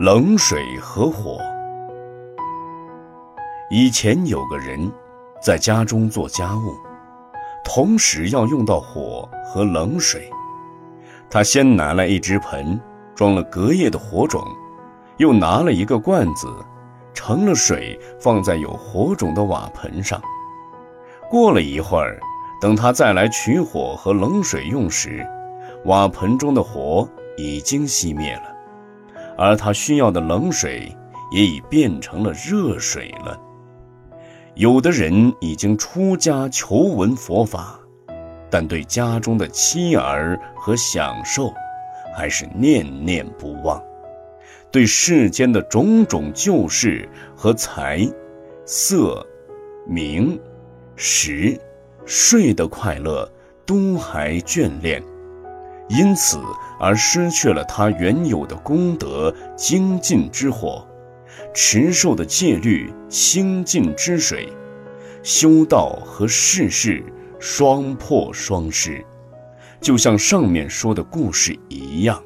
冷水和火。以前有个人，在家中做家务，同时要用到火和冷水。他先拿来一只盆，装了隔夜的火种，又拿了一个罐子，盛了水，放在有火种的瓦盆上。过了一会儿，等他再来取火和冷水用时，瓦盆中的火已经熄灭了。而他需要的冷水也已变成了热水了。有的人已经出家求闻佛法，但对家中的妻儿和享受，还是念念不忘；对世间的种种旧事和财、色、名、食、睡的快乐，都还眷恋。因此而失去了他原有的功德精进之火，持受的戒律清净之水，修道和世事双破双失，就像上面说的故事一样。